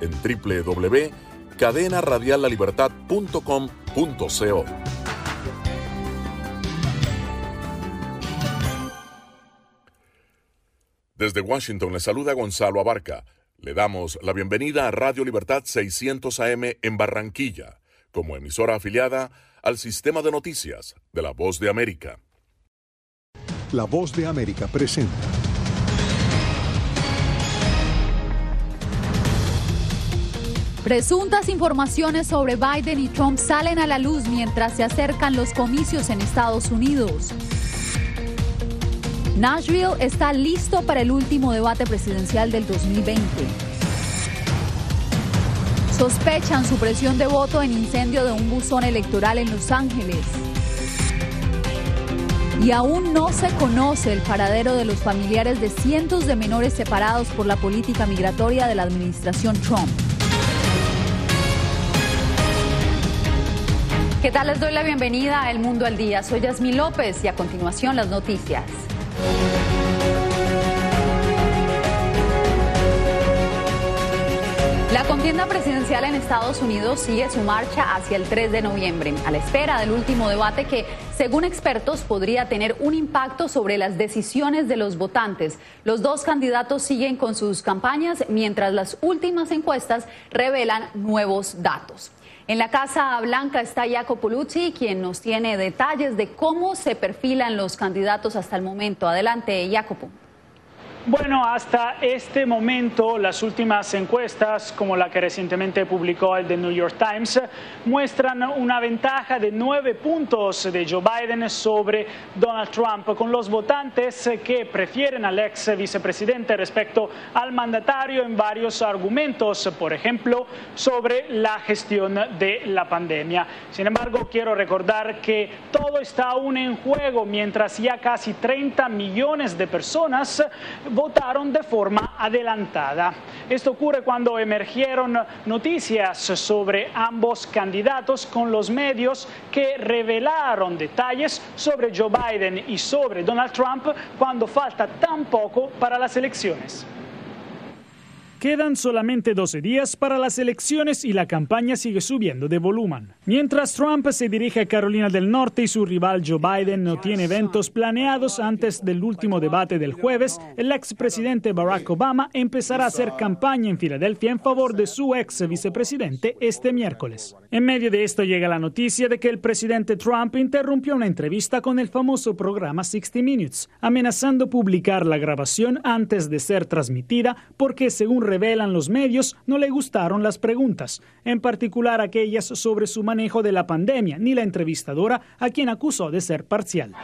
en www.cadenaradiallalibertad.com.co. Desde Washington le saluda Gonzalo Abarca. Le damos la bienvenida a Radio Libertad 600 AM en Barranquilla, como emisora afiliada al sistema de noticias de la Voz de América. La Voz de América presenta. Presuntas informaciones sobre Biden y Trump salen a la luz mientras se acercan los comicios en Estados Unidos. Nashville está listo para el último debate presidencial del 2020. Sospechan supresión de voto en incendio de un buzón electoral en Los Ángeles. Y aún no se conoce el paradero de los familiares de cientos de menores separados por la política migratoria de la administración Trump. ¿Qué tal? Les doy la bienvenida a El Mundo al Día. Soy Yasmín López y a continuación las noticias. La contienda presidencial en Estados Unidos sigue su marcha hacia el 3 de noviembre, a la espera del último debate que, según expertos, podría tener un impacto sobre las decisiones de los votantes. Los dos candidatos siguen con sus campañas mientras las últimas encuestas revelan nuevos datos. En la Casa Blanca está Jacopo Luzzi, quien nos tiene detalles de cómo se perfilan los candidatos hasta el momento. Adelante, Jacopo. Bueno, hasta este momento las últimas encuestas, como la que recientemente publicó el The New York Times, muestran una ventaja de nueve puntos de Joe Biden sobre Donald Trump, con los votantes que prefieren al ex vicepresidente respecto al mandatario en varios argumentos, por ejemplo, sobre la gestión de la pandemia. Sin embargo, quiero recordar que todo está aún en juego mientras ya casi 30 millones de personas votaron de forma adelantada. Esto ocurre cuando emergieron noticias sobre ambos candidatos con los medios que revelaron detalles sobre Joe Biden y sobre Donald Trump cuando falta tan poco para las elecciones. Quedan solamente 12 días para las elecciones y la campaña sigue subiendo de volumen. Mientras Trump se dirige a Carolina del Norte y su rival Joe Biden no tiene eventos planeados antes del último debate del jueves, el expresidente Barack Obama empezará a hacer campaña en Filadelfia en favor de su ex vicepresidente este miércoles. En medio de esto llega la noticia de que el presidente Trump interrumpió una entrevista con el famoso programa 60 Minutes, amenazando publicar la grabación antes de ser transmitida porque, según revelan los medios, no le gustaron las preguntas, en particular aquellas sobre su manejo de la pandemia, ni la entrevistadora a quien acusó de ser parcial.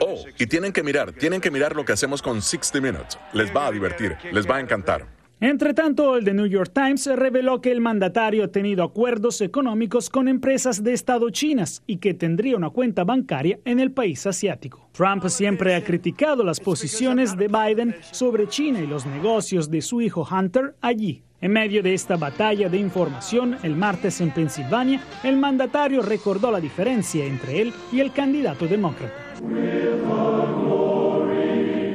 Oh, y tienen que mirar, tienen que mirar lo que hacemos con 60 Minutes. Les va a divertir, les va a encantar. Entre tanto, el The New York Times reveló que el mandatario ha tenido acuerdos económicos con empresas de Estado chinas y que tendría una cuenta bancaria en el país asiático. Trump siempre ha criticado las posiciones de Biden sobre China y los negocios de su hijo Hunter allí. En medio de esta batalla de información, el martes en Pensilvania, el mandatario recordó la diferencia entre él y el candidato demócrata.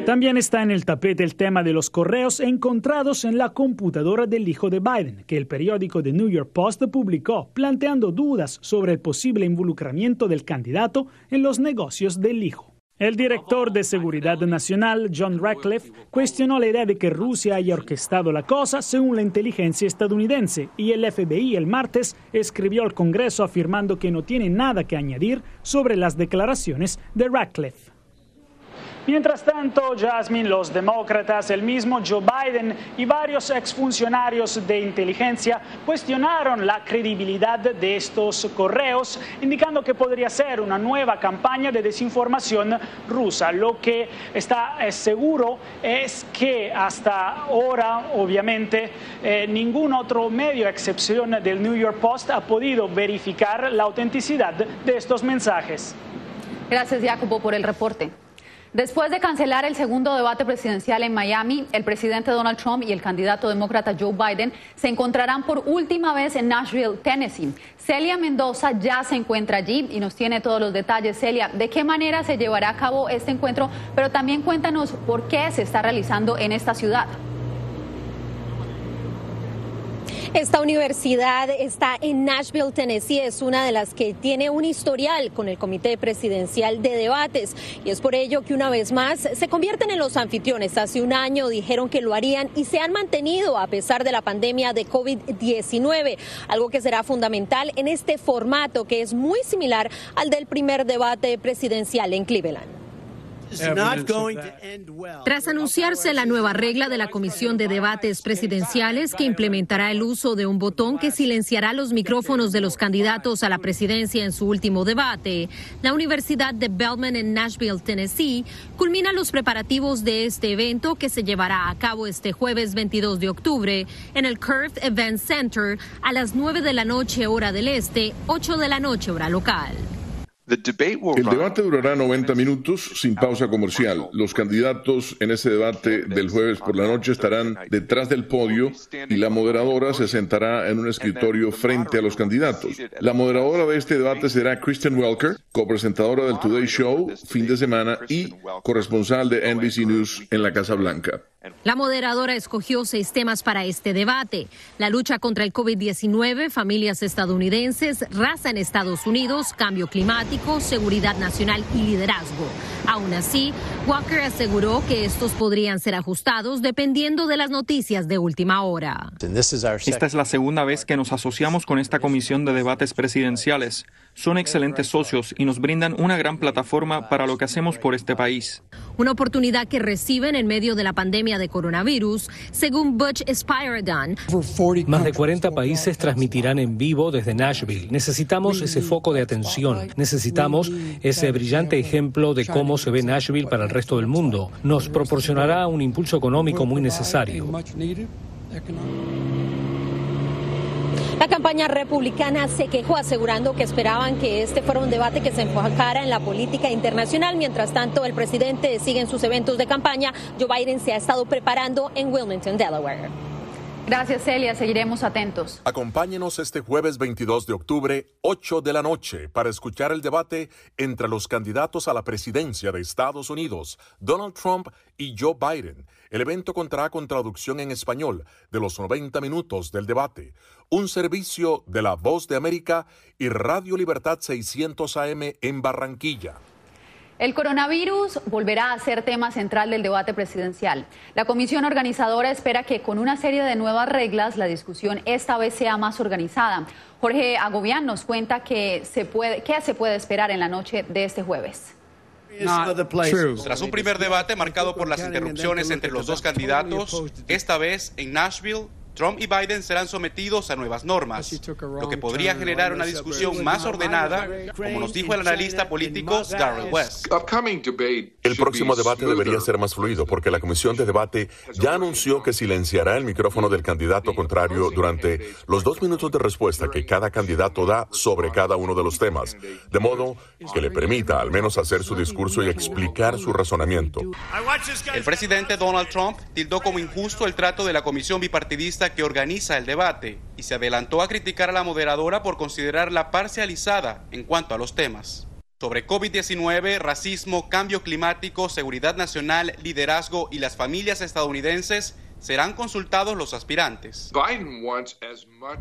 También está en el tapete el tema de los correos encontrados en la computadora del hijo de Biden, que el periódico The New York Post publicó, planteando dudas sobre el posible involucramiento del candidato en los negocios del hijo. El director de Seguridad Nacional, John Ratcliffe, cuestionó la idea de que Rusia haya orquestado la cosa según la inteligencia estadounidense y el FBI el martes escribió al Congreso afirmando que no tiene nada que añadir sobre las declaraciones de Ratcliffe. Mientras tanto, Jasmine, los demócratas, el mismo Joe Biden y varios exfuncionarios de inteligencia cuestionaron la credibilidad de estos correos, indicando que podría ser una nueva campaña de desinformación rusa. Lo que está eh, seguro es que hasta ahora, obviamente, eh, ningún otro medio, a excepción del New York Post, ha podido verificar la autenticidad de estos mensajes. Gracias, Jacobo, por el reporte. Después de cancelar el segundo debate presidencial en Miami, el presidente Donald Trump y el candidato demócrata Joe Biden se encontrarán por última vez en Nashville, Tennessee. Celia Mendoza ya se encuentra allí y nos tiene todos los detalles. Celia, ¿de qué manera se llevará a cabo este encuentro? Pero también cuéntanos por qué se está realizando en esta ciudad. Esta universidad está en Nashville, Tennessee. Es una de las que tiene un historial con el Comité Presidencial de Debates. Y es por ello que una vez más se convierten en los anfitriones. Hace un año dijeron que lo harían y se han mantenido a pesar de la pandemia de COVID-19. Algo que será fundamental en este formato que es muy similar al del primer debate presidencial en Cleveland. Tras anunciarse la nueva regla de la Comisión de Debates Presidenciales que implementará el uso de un botón que silenciará los micrófonos de los candidatos a la presidencia en su último debate, la Universidad de Belmont en Nashville, Tennessee, culmina los preparativos de este evento que se llevará a cabo este jueves 22 de octubre en el Curved Event Center a las 9 de la noche hora del este, 8 de la noche hora local. El debate durará 90 minutos sin pausa comercial. Los candidatos en ese debate del jueves por la noche estarán detrás del podio y la moderadora se sentará en un escritorio frente a los candidatos. La moderadora de este debate será Kristen Welker, copresentadora del Today Show fin de semana y corresponsal de NBC News en la Casa Blanca. La moderadora escogió seis temas para este debate. La lucha contra el COVID-19, familias estadounidenses, raza en Estados Unidos, cambio climático, seguridad nacional y liderazgo. Aún así, Walker aseguró que estos podrían ser ajustados dependiendo de las noticias de última hora. Esta es la segunda vez que nos asociamos con esta comisión de debates presidenciales. Son excelentes socios y nos brindan una gran plataforma para lo que hacemos por este país. Una oportunidad que reciben en medio de la pandemia de coronavirus, según Butch Spiradan. Más de 40 países transmitirán en vivo desde Nashville. Necesitamos ese foco de atención. Necesitamos ese brillante ejemplo de cómo se ve Nashville para el resto del mundo. Nos proporcionará un impulso económico muy necesario. La campaña republicana se quejó asegurando que esperaban que este fuera un debate que se enfocara en la política internacional. Mientras tanto, el presidente sigue en sus eventos de campaña. Joe Biden se ha estado preparando en Wilmington, Delaware. Gracias, Celia. Seguiremos atentos. Acompáñenos este jueves 22 de octubre, 8 de la noche, para escuchar el debate entre los candidatos a la presidencia de Estados Unidos, Donald Trump y Joe Biden. El evento contará con traducción en español de los 90 minutos del debate un servicio de La Voz de América y Radio Libertad 600 AM en Barranquilla. El coronavirus volverá a ser tema central del debate presidencial. La comisión organizadora espera que con una serie de nuevas reglas la discusión esta vez sea más organizada. Jorge Agobián nos cuenta que se puede, qué se puede esperar en la noche de este jueves. Tras un primer debate marcado por las interrupciones entre los dos candidatos, esta vez en Nashville, Trump y Biden serán sometidos a nuevas normas, lo que podría generar una discusión más ordenada, como nos dijo el analista político Darrell West. El próximo debate debería ser más fluido porque la comisión de debate ya anunció que silenciará el micrófono del candidato contrario durante los dos minutos de respuesta que cada candidato da sobre cada uno de los temas, de modo que le permita al menos hacer su discurso y explicar su razonamiento. El presidente Donald Trump tildó como injusto el trato de la comisión bipartidista que organiza el debate y se adelantó a criticar a la moderadora por considerarla parcializada en cuanto a los temas. Sobre COVID-19, racismo, cambio climático, seguridad nacional, liderazgo y las familias estadounidenses, serán consultados los aspirantes.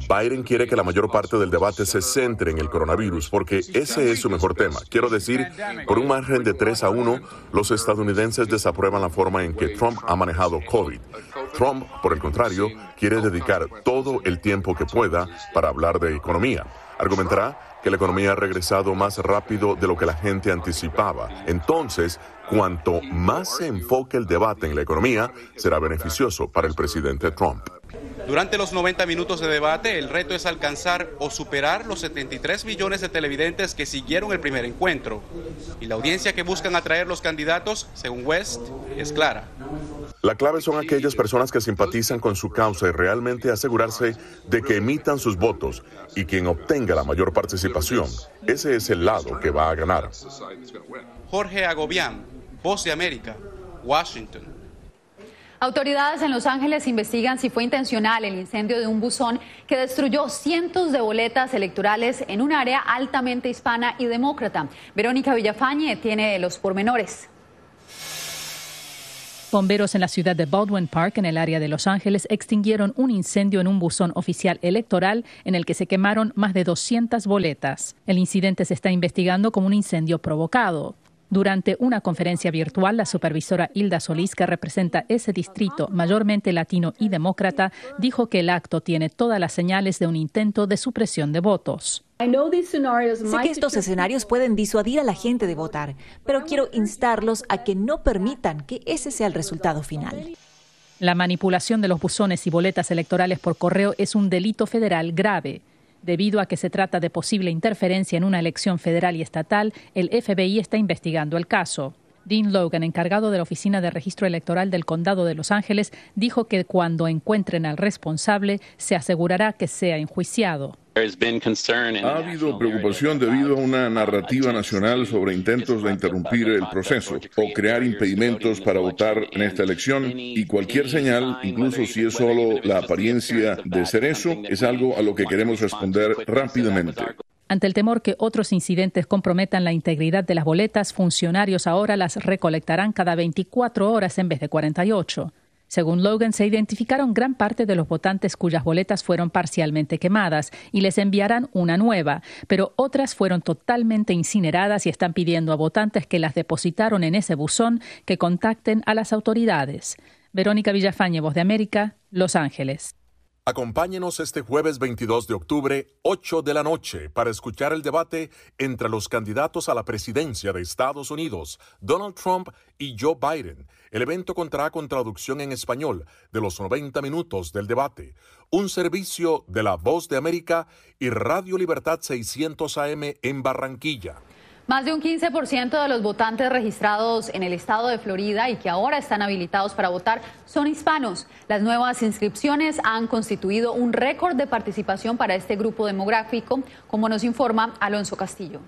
Biden quiere que la mayor parte del debate se centre en el coronavirus porque ese es su mejor tema. Quiero decir, por un margen de 3 a 1, los estadounidenses desaprueban la forma en que Trump ha manejado COVID. Trump, por el contrario, quiere dedicar todo el tiempo que pueda para hablar de economía. Argumentará que la economía ha regresado más rápido de lo que la gente anticipaba. Entonces, cuanto más se enfoque el debate en la economía, será beneficioso para el presidente Trump. Durante los 90 minutos de debate, el reto es alcanzar o superar los 73 millones de televidentes que siguieron el primer encuentro. Y la audiencia que buscan atraer los candidatos, según West, es clara. La clave son aquellas personas que simpatizan con su causa y realmente asegurarse de que emitan sus votos y quien obtenga la mayor participación, ese es el lado que va a ganar. Jorge Agobián, Voz de América, Washington. Autoridades en Los Ángeles investigan si fue intencional el incendio de un buzón que destruyó cientos de boletas electorales en un área altamente hispana y demócrata. Verónica Villafañe tiene los pormenores. Bomberos en la ciudad de Baldwin Park, en el área de Los Ángeles, extinguieron un incendio en un buzón oficial electoral en el que se quemaron más de 200 boletas. El incidente se está investigando como un incendio provocado. Durante una conferencia virtual, la supervisora Hilda Solís, que representa ese distrito mayormente latino y demócrata, dijo que el acto tiene todas las señales de un intento de supresión de votos. Sé que estos escenarios pueden disuadir a la gente de votar, pero quiero instarlos a que no permitan que ese sea el resultado final. La manipulación de los buzones y boletas electorales por correo es un delito federal grave. Debido a que se trata de posible interferencia en una elección federal y estatal, el FBI está investigando el caso. Dean Logan, encargado de la Oficina de Registro Electoral del Condado de Los Ángeles, dijo que cuando encuentren al responsable se asegurará que sea enjuiciado. Ha habido preocupación debido a una narrativa nacional sobre intentos de interrumpir el proceso o crear impedimentos para votar en esta elección y cualquier señal, incluso si es solo la apariencia de ser eso, es algo a lo que queremos responder rápidamente. Ante el temor que otros incidentes comprometan la integridad de las boletas, funcionarios ahora las recolectarán cada 24 horas en vez de 48. Según Logan, se identificaron gran parte de los votantes cuyas boletas fueron parcialmente quemadas y les enviarán una nueva, pero otras fueron totalmente incineradas y están pidiendo a votantes que las depositaron en ese buzón que contacten a las autoridades. Verónica Villafañe, Voz de América, Los Ángeles. Acompáñenos este jueves 22 de octubre, 8 de la noche, para escuchar el debate entre los candidatos a la presidencia de Estados Unidos, Donald Trump y Joe Biden. El evento contará con traducción en español de los 90 minutos del debate, un servicio de La Voz de América y Radio Libertad 600 AM en Barranquilla. Más de un 15% de los votantes registrados en el estado de Florida y que ahora están habilitados para votar son hispanos. Las nuevas inscripciones han constituido un récord de participación para este grupo demográfico, como nos informa Alonso Castillo.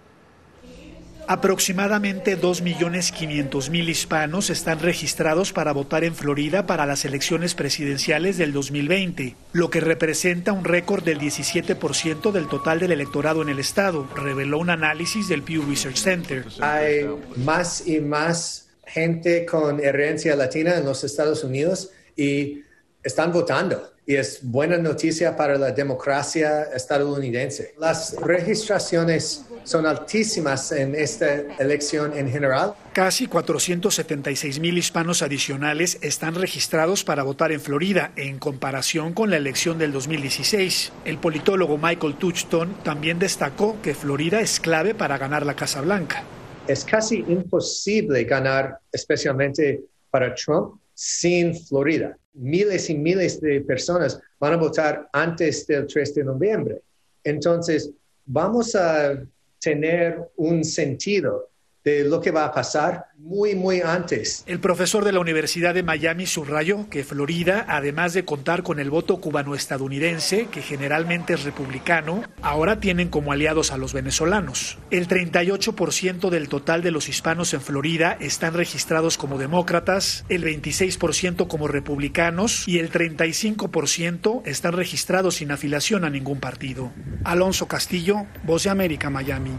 Aproximadamente 2.500.000 hispanos están registrados para votar en Florida para las elecciones presidenciales del 2020, lo que representa un récord del 17% del total del electorado en el estado, reveló un análisis del Pew Research Center. Hay más y más gente con herencia latina en los Estados Unidos y están votando y es buena noticia para la democracia estadounidense. Las registraciones son altísimas en esta elección en general. Casi 476 mil hispanos adicionales están registrados para votar en Florida en comparación con la elección del 2016. El politólogo Michael Touchton también destacó que Florida es clave para ganar la Casa Blanca. Es casi imposible ganar, especialmente para Trump, sin Florida. Miles y miles de personas van a votar antes del 3 de noviembre. Entonces, vamos a tener un sentido de lo que va a pasar muy, muy antes. El profesor de la Universidad de Miami subrayó que Florida, además de contar con el voto cubano-estadounidense, que generalmente es republicano, ahora tienen como aliados a los venezolanos. El 38% del total de los hispanos en Florida están registrados como demócratas, el 26% como republicanos y el 35% están registrados sin afiliación a ningún partido. Alonso Castillo, Voz de América, Miami.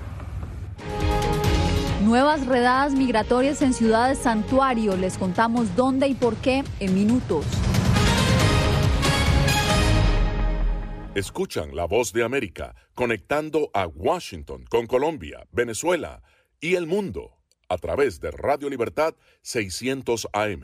Nuevas redadas migratorias en ciudades santuario. Les contamos dónde y por qué en minutos. Escuchan la voz de América conectando a Washington con Colombia, Venezuela y el mundo a través de Radio Libertad 600 AM.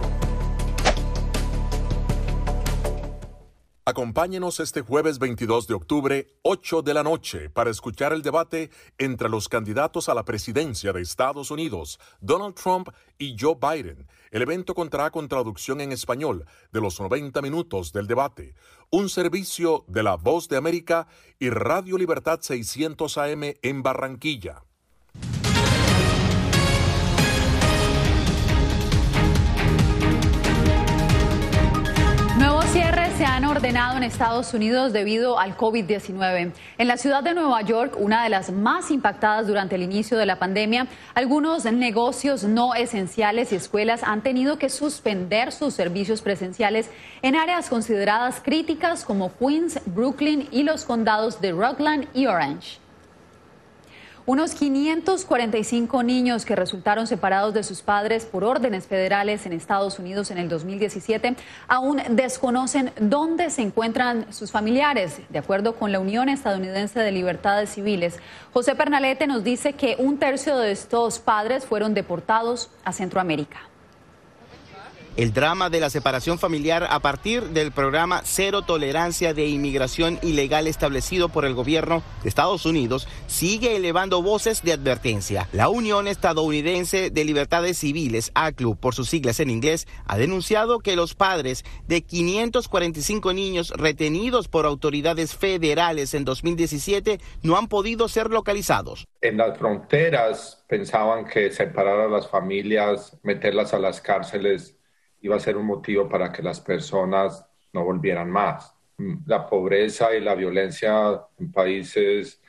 Acompáñenos este jueves 22 de octubre, 8 de la noche, para escuchar el debate entre los candidatos a la presidencia de Estados Unidos, Donald Trump y Joe Biden. El evento contará con traducción en español de los 90 minutos del debate, un servicio de La Voz de América y Radio Libertad 600 AM en Barranquilla. Nuevos cierres se han ordenado en Estados Unidos debido al COVID-19. En la ciudad de Nueva York, una de las más impactadas durante el inicio de la pandemia, algunos negocios no esenciales y escuelas han tenido que suspender sus servicios presenciales en áreas consideradas críticas como Queens, Brooklyn y los condados de Rockland y Orange. Unos 545 niños que resultaron separados de sus padres por órdenes federales en Estados Unidos en el 2017 aún desconocen dónde se encuentran sus familiares. De acuerdo con la Unión Estadounidense de Libertades Civiles, José Pernalete nos dice que un tercio de estos padres fueron deportados a Centroamérica el drama de la separación familiar a partir del programa Cero Tolerancia de Inmigración Ilegal establecido por el gobierno de Estados Unidos sigue elevando voces de advertencia. La Unión Estadounidense de Libertades Civiles, ACLU por sus siglas en inglés, ha denunciado que los padres de 545 niños retenidos por autoridades federales en 2017 no han podido ser localizados. En las fronteras pensaban que separar a las familias, meterlas a las cárceles, iba a ser un motivo para que las personas no volvieran más. La pobreza y la violencia en países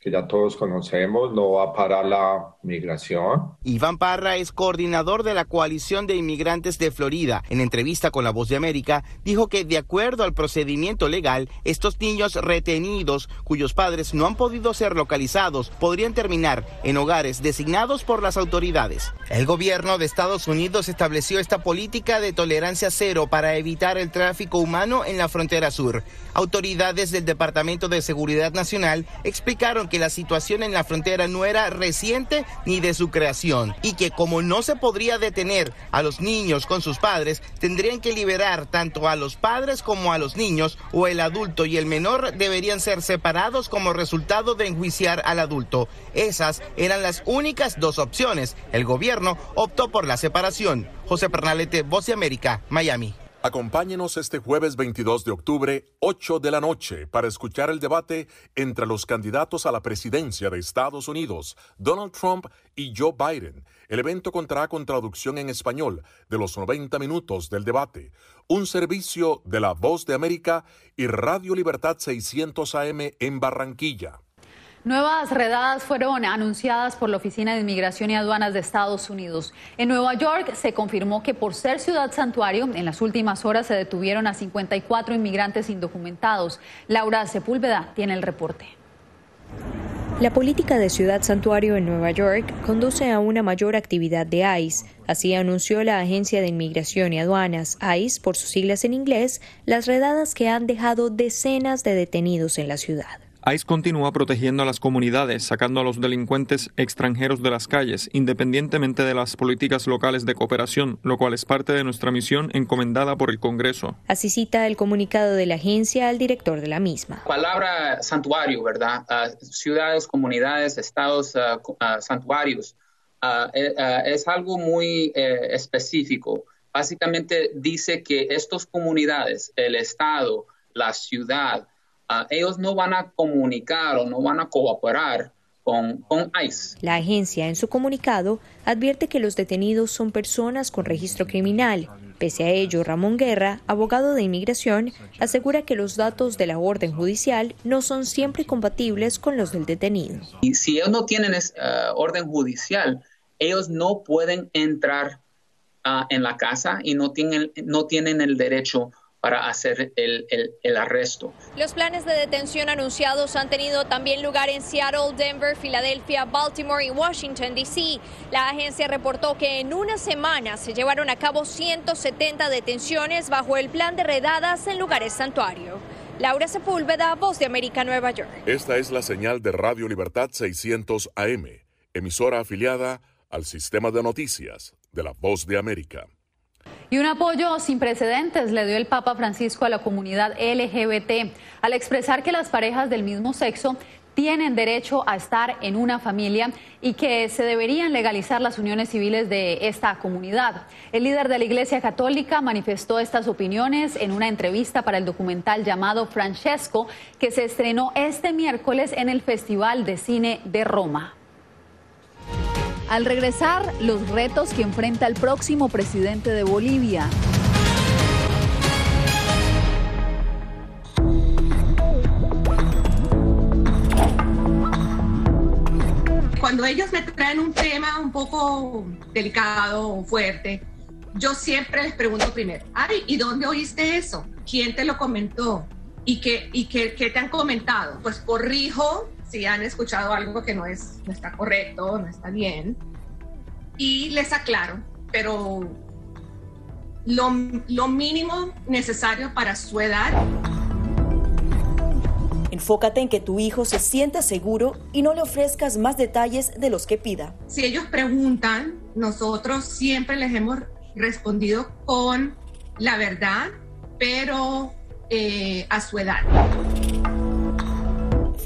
que ya todos conocemos, no va a parar la migración. Iván Parra es coordinador de la coalición de inmigrantes de Florida. En entrevista con La Voz de América, dijo que de acuerdo al procedimiento legal, estos niños retenidos, cuyos padres no han podido ser localizados, podrían terminar en hogares designados por las autoridades. El gobierno de Estados Unidos estableció esta política de tolerancia cero para evitar el tráfico humano en la frontera sur. Autoridades del Departamento de Seguridad Nacional explicaron que la situación en la frontera no era reciente ni de su creación y que como no se podría detener a los niños con sus padres, tendrían que liberar tanto a los padres como a los niños o el adulto y el menor deberían ser separados como resultado de enjuiciar al adulto. Esas eran las únicas dos opciones. El gobierno optó por la separación. José Pernalete, Voz de América, Miami. Acompáñenos este jueves 22 de octubre, 8 de la noche, para escuchar el debate entre los candidatos a la presidencia de Estados Unidos, Donald Trump y Joe Biden. El evento contará con traducción en español de los 90 minutos del debate, un servicio de La Voz de América y Radio Libertad 600 AM en Barranquilla. Nuevas redadas fueron anunciadas por la Oficina de Inmigración y Aduanas de Estados Unidos. En Nueva York se confirmó que por ser ciudad santuario, en las últimas horas se detuvieron a 54 inmigrantes indocumentados. Laura Sepúlveda tiene el reporte. La política de ciudad santuario en Nueva York conduce a una mayor actividad de ICE. Así anunció la Agencia de Inmigración y Aduanas, ICE por sus siglas en inglés, las redadas que han dejado decenas de detenidos en la ciudad. ICE continúa protegiendo a las comunidades, sacando a los delincuentes extranjeros de las calles, independientemente de las políticas locales de cooperación, lo cual es parte de nuestra misión encomendada por el Congreso. Así cita el comunicado de la agencia al director de la misma. Palabra santuario, ¿verdad? Ah, ciudades, comunidades, estados, uh, santuarios. Eh, es algo muy eh, específico. Básicamente dice que estas comunidades, el estado, la ciudad, ellos no van a comunicar o no van a cooperar con, con, ICE. La agencia en su comunicado advierte que los detenidos son personas con registro criminal. Pese a ello, Ramón Guerra, abogado de inmigración, asegura que los datos de la orden judicial no son siempre compatibles con los del detenido. Y si ellos no tienen eh, orden judicial, ellos no pueden entrar ah, en la casa y no tienen, no tienen el derecho para hacer el, el, arresto. Los planes de detención anunciados han tenido también lugar en Seattle, Denver, Filadelfia, Baltimore y Washington, D.C. La agencia reportó que en una semana se llevaron a cabo 170 detenciones bajo el plan de redadas en lugares santuario. Laura Sepúlveda, Voz de América, Nueva York. Esta es la señal de Radio Libertad 600 AM, emisora afiliada al sistema de noticias de la Voz de América. Y un apoyo sin precedentes le dio el Papa Francisco a la comunidad LGBT al expresar que las parejas del mismo sexo tienen derecho a estar en una familia y que se deberían legalizar las uniones civiles de esta comunidad. El líder de la Iglesia Católica manifestó estas opiniones en una entrevista para el documental llamado Francesco, que se estrenó este miércoles en el Festival de Cine de Roma. Al regresar, los retos que enfrenta el próximo presidente de Bolivia. Cuando ellos me traen un tema un poco delicado fuerte, yo siempre les pregunto primero, ay, ¿y dónde oíste eso? ¿Quién te lo comentó? ¿Y qué, y qué te han comentado? Pues corrijo si han escuchado algo que no, es, no está correcto, no está bien, y les aclaro, pero lo, lo mínimo necesario para su edad. Enfócate en que tu hijo se sienta seguro y no le ofrezcas más detalles de los que pida. Si ellos preguntan, nosotros siempre les hemos respondido con la verdad, pero eh, a su edad.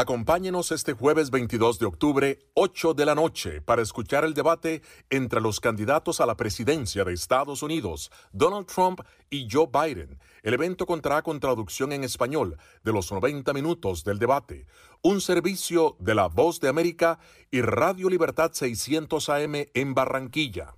Acompáñenos este jueves 22 de octubre, 8 de la noche, para escuchar el debate entre los candidatos a la presidencia de Estados Unidos, Donald Trump y Joe Biden. El evento contará con traducción en español de los 90 minutos del debate, un servicio de La Voz de América y Radio Libertad 600 AM en Barranquilla.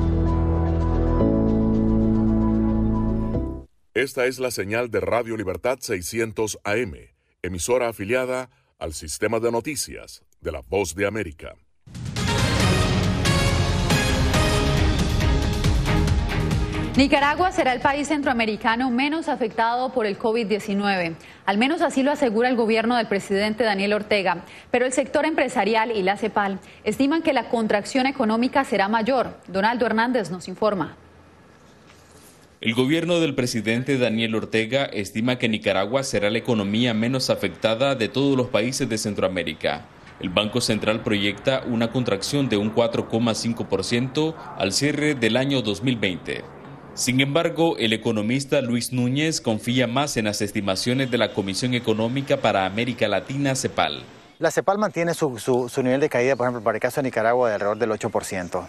Esta es la señal de Radio Libertad 600 AM, emisora afiliada al sistema de noticias de la Voz de América. Nicaragua será el país centroamericano menos afectado por el COVID-19. Al menos así lo asegura el gobierno del presidente Daniel Ortega. Pero el sector empresarial y la CEPAL estiman que la contracción económica será mayor. Donaldo Hernández nos informa. El gobierno del presidente Daniel Ortega estima que Nicaragua será la economía menos afectada de todos los países de Centroamérica. El Banco Central proyecta una contracción de un 4,5% al cierre del año 2020. Sin embargo, el economista Luis Núñez confía más en las estimaciones de la Comisión Económica para América Latina, CEPAL. La CEPAL mantiene su, nivel de caída, por ejemplo, para el caso de Nicaragua, de alrededor del 8%.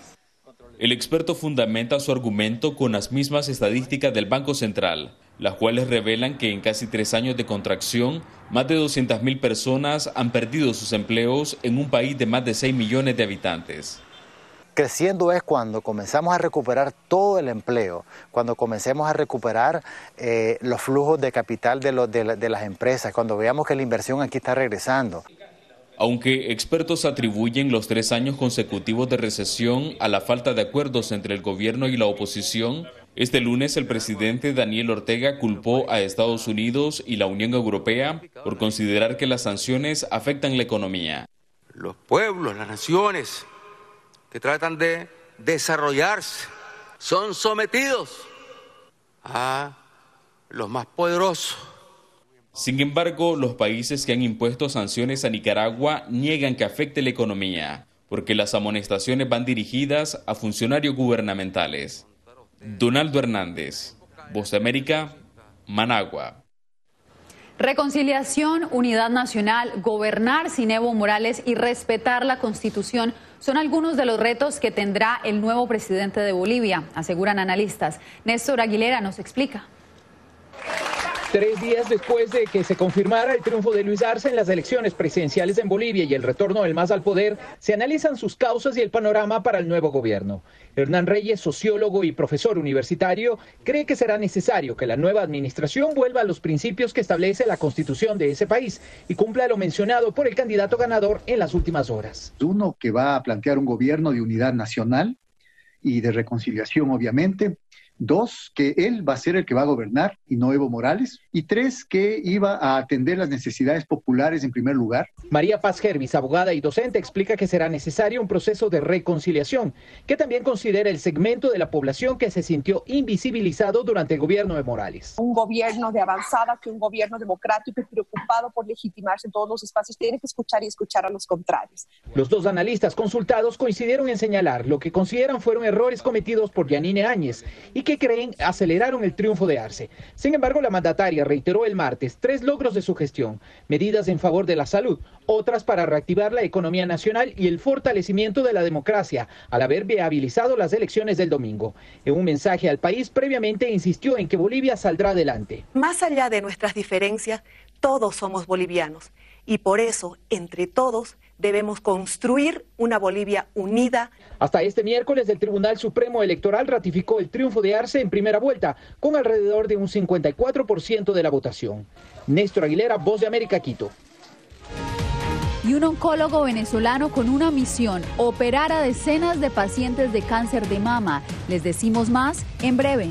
El experto fundamenta su argumento con las mismas estadísticas del Banco Central, las cuales revelan que en casi tres años de contracción, más de 200.000 personas han perdido sus empleos en un país de más de 6 millones de habitantes. Creciendo es cuando comenzamos a recuperar todo el empleo, cuando comencemos a recuperar eh, los flujos de capital de, de las empresas, cuando veamos que la inversión aquí está regresando. Aunque expertos atribuyen los tres años consecutivos de recesión a la falta de acuerdos entre el gobierno y la oposición, este lunes el presidente Daniel Ortega culpó a Estados Unidos y la Unión Europea por considerar que las sanciones afectan la economía. Los pueblos, las naciones que tratan de desarrollarse son sometidos a los más poderosos. Sin embargo, los países que han impuesto sanciones a Nicaragua niegan que afecte la economía, porque las amonestaciones van dirigidas a funcionarios gubernamentales. Donaldo Hernández, Voz de América, Managua. Reconciliación, unidad nacional, gobernar sin Evo Morales y respetar la Constitución son algunos de los retos que tendrá el nuevo presidente de Bolivia, aseguran analistas. Néstor Aguilera nos explica. Tres días después de que se confirmara el triunfo de Luis Arce en las elecciones presidenciales en Bolivia y el retorno del MAS al poder, se analizan sus causas y el panorama para el nuevo gobierno. Hernán Reyes, sociólogo y profesor universitario, cree que será necesario que la nueva administración vuelva a los principios que establece la constitución de ese país y cumpla lo mencionado por el candidato ganador en las últimas horas. Uno que va a plantear un gobierno de unidad nacional y de reconciliación, obviamente, Dos, que él va a ser el que va a gobernar y no Evo Morales. Y tres, que iba a atender las necesidades populares en primer lugar. María Paz Gervis, abogada y docente, explica que será necesario un proceso de reconciliación, que también considera el segmento de la población que se sintió invisibilizado durante el gobierno de Morales. Un gobierno de avanzada, que un gobierno democrático y preocupado por legitimarse en todos los espacios, tiene que escuchar y escuchar a los contrarios. Los dos analistas consultados coincidieron en señalar lo que consideran fueron errores cometidos por Yanine Áñez y que creen aceleraron el triunfo de Arce. Sin embargo, la mandataria reiteró el martes tres logros de su gestión, medidas en favor de la salud, otras para reactivar la economía nacional y el fortalecimiento de la democracia, al haber viabilizado las elecciones del domingo. En un mensaje al país, previamente insistió en que Bolivia saldrá adelante. Más allá de nuestras diferencias, todos somos bolivianos y por eso, entre todos, debemos construir una Bolivia unida. Hasta este miércoles el Tribunal Supremo Electoral ratificó el triunfo de Arce en primera vuelta, con alrededor de un 54% de la votación. Néstor Aguilera, Voz de América, Quito. Y un oncólogo venezolano con una misión, operar a decenas de pacientes de cáncer de mama. Les decimos más en breve.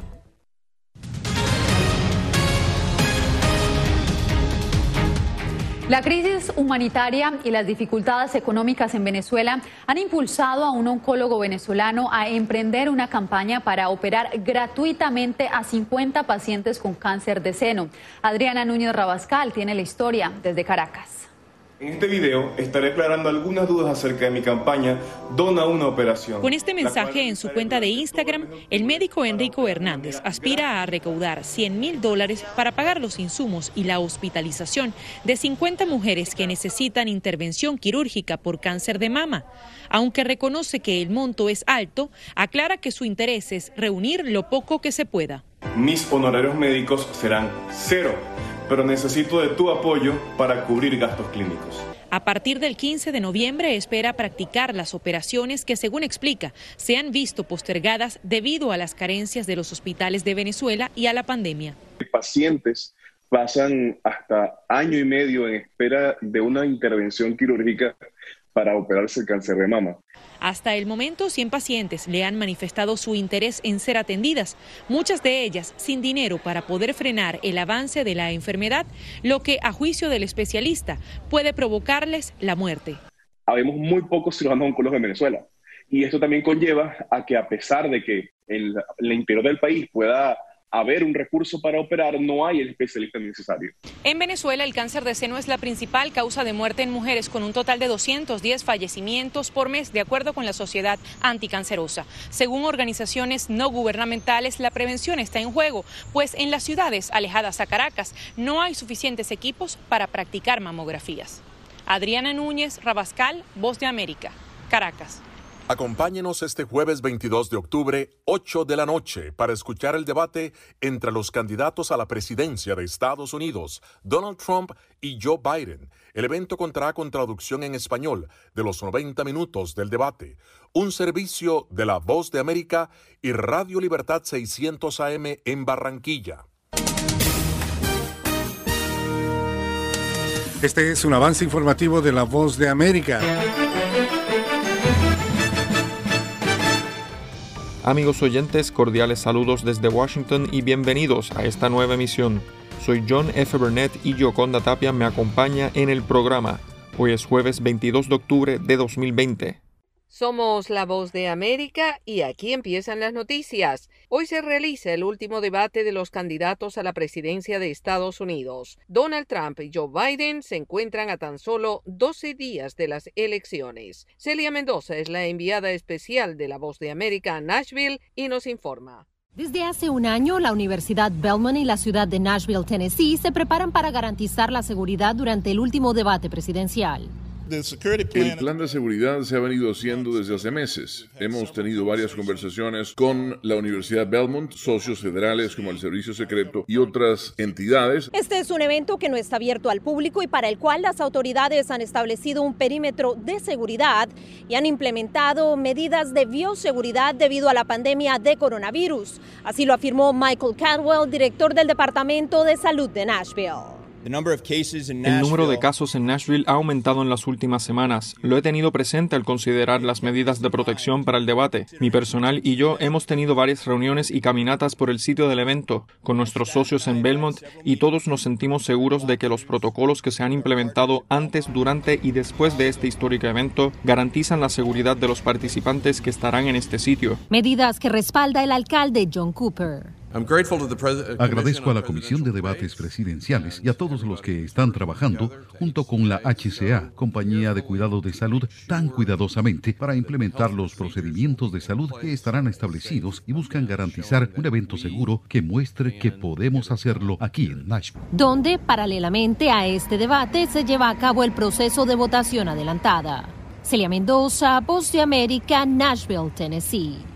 La crisis humanitaria y las dificultades económicas en Venezuela han impulsado a un oncólogo venezolano a emprender una campaña para operar gratuitamente a 50 pacientes con cáncer de seno. Adriana Núñez Rabascal tiene la historia desde Caracas. En este video estaré aclarando algunas dudas acerca de mi campaña Dona una operación. Con este mensaje en su cuenta de Instagram, el médico Enrico Hernández aspira a recaudar 100 mil dólares para pagar los insumos y la hospitalización de 50 mujeres que necesitan intervención quirúrgica por cáncer de mama. Aunque reconoce que el monto es alto, aclara que su interés es reunir lo poco que se pueda. Mis honorarios médicos serán cero pero necesito de tu apoyo para cubrir gastos clínicos. A partir del 15 de noviembre espera practicar las operaciones que, según explica, se han visto postergadas debido a las carencias de los hospitales de Venezuela y a la pandemia. Pacientes pasan hasta año y medio en espera de una intervención quirúrgica para operarse el cáncer de mama. Hasta el momento, 100 pacientes le han manifestado su interés en ser atendidas, muchas de ellas sin dinero para poder frenar el avance de la enfermedad, lo que, a juicio del especialista, puede provocarles la muerte. Habemos muy pocos cirujanos oncólogos en Venezuela y esto también conlleva a que a pesar de que el, el interior del país pueda haber un recurso para operar, no hay el especialista necesario. En Venezuela, el cáncer de seno es la principal causa de muerte en mujeres, con un total de 210 fallecimientos por mes, de acuerdo con la Sociedad Anticancerosa. Según organizaciones no gubernamentales, la prevención está en juego, pues en las ciudades alejadas a Caracas no hay suficientes equipos para practicar mamografías. Adriana Núñez, Rabascal, Voz de América, Caracas. Acompáñenos este jueves 22 de octubre, 8 de la noche, para escuchar el debate entre los candidatos a la presidencia de Estados Unidos, Donald Trump y Joe Biden. El evento contará con traducción en español de los 90 minutos del debate, un servicio de La Voz de América y Radio Libertad 600 AM en Barranquilla. Este es un avance informativo de La Voz de América. Amigos oyentes, cordiales saludos desde Washington y bienvenidos a esta nueva emisión. Soy John F. Burnett y Yoconda Tapia me acompaña en el programa. Hoy es jueves 22 de octubre de 2020. Somos la voz de América y aquí empiezan las noticias. Hoy se realiza el último debate de los candidatos a la presidencia de Estados Unidos. Donald Trump y Joe Biden se encuentran a tan solo 12 días de las elecciones. Celia Mendoza es la enviada especial de la voz de América a Nashville y nos informa. Desde hace un año, la Universidad Belmont y la ciudad de Nashville, Tennessee, se preparan para garantizar la seguridad durante el último debate presidencial. El plan de seguridad se ha venido haciendo desde hace meses. Hemos tenido varias conversaciones con la Universidad Belmont, socios federales como el Servicio Secreto y otras entidades. Este es un evento que no está abierto al público y para el cual las autoridades han establecido un perímetro de seguridad y han implementado medidas de bioseguridad debido a la pandemia de coronavirus. Así lo afirmó Michael Cadwell, director del Departamento de Salud de Nashville. El número de casos en Nashville ha aumentado en las últimas semanas. Lo he tenido presente al considerar las medidas de protección para el debate. Mi personal y yo hemos tenido varias reuniones y caminatas por el sitio del evento con nuestros socios en Belmont y todos nos sentimos seguros de que los protocolos que se han implementado antes, durante y después de este histórico evento garantizan la seguridad de los participantes que estarán en este sitio. Medidas que respalda el alcalde John Cooper. Agradezco a la Comisión de Debates Presidenciales y a todos los que están trabajando junto con la HCA, Compañía de Cuidado de Salud, tan cuidadosamente para implementar los procedimientos de salud que estarán establecidos y buscan garantizar un evento seguro que muestre que podemos hacerlo aquí en Nashville. Donde, paralelamente a este debate, se lleva a cabo el proceso de votación adelantada. Celia Mendoza, Voz de América, Nashville, Tennessee.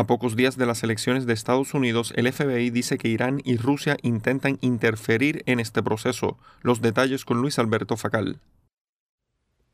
A pocos días de las elecciones de Estados Unidos, el FBI dice que Irán y Rusia intentan interferir en este proceso. Los detalles con Luis Alberto Facal.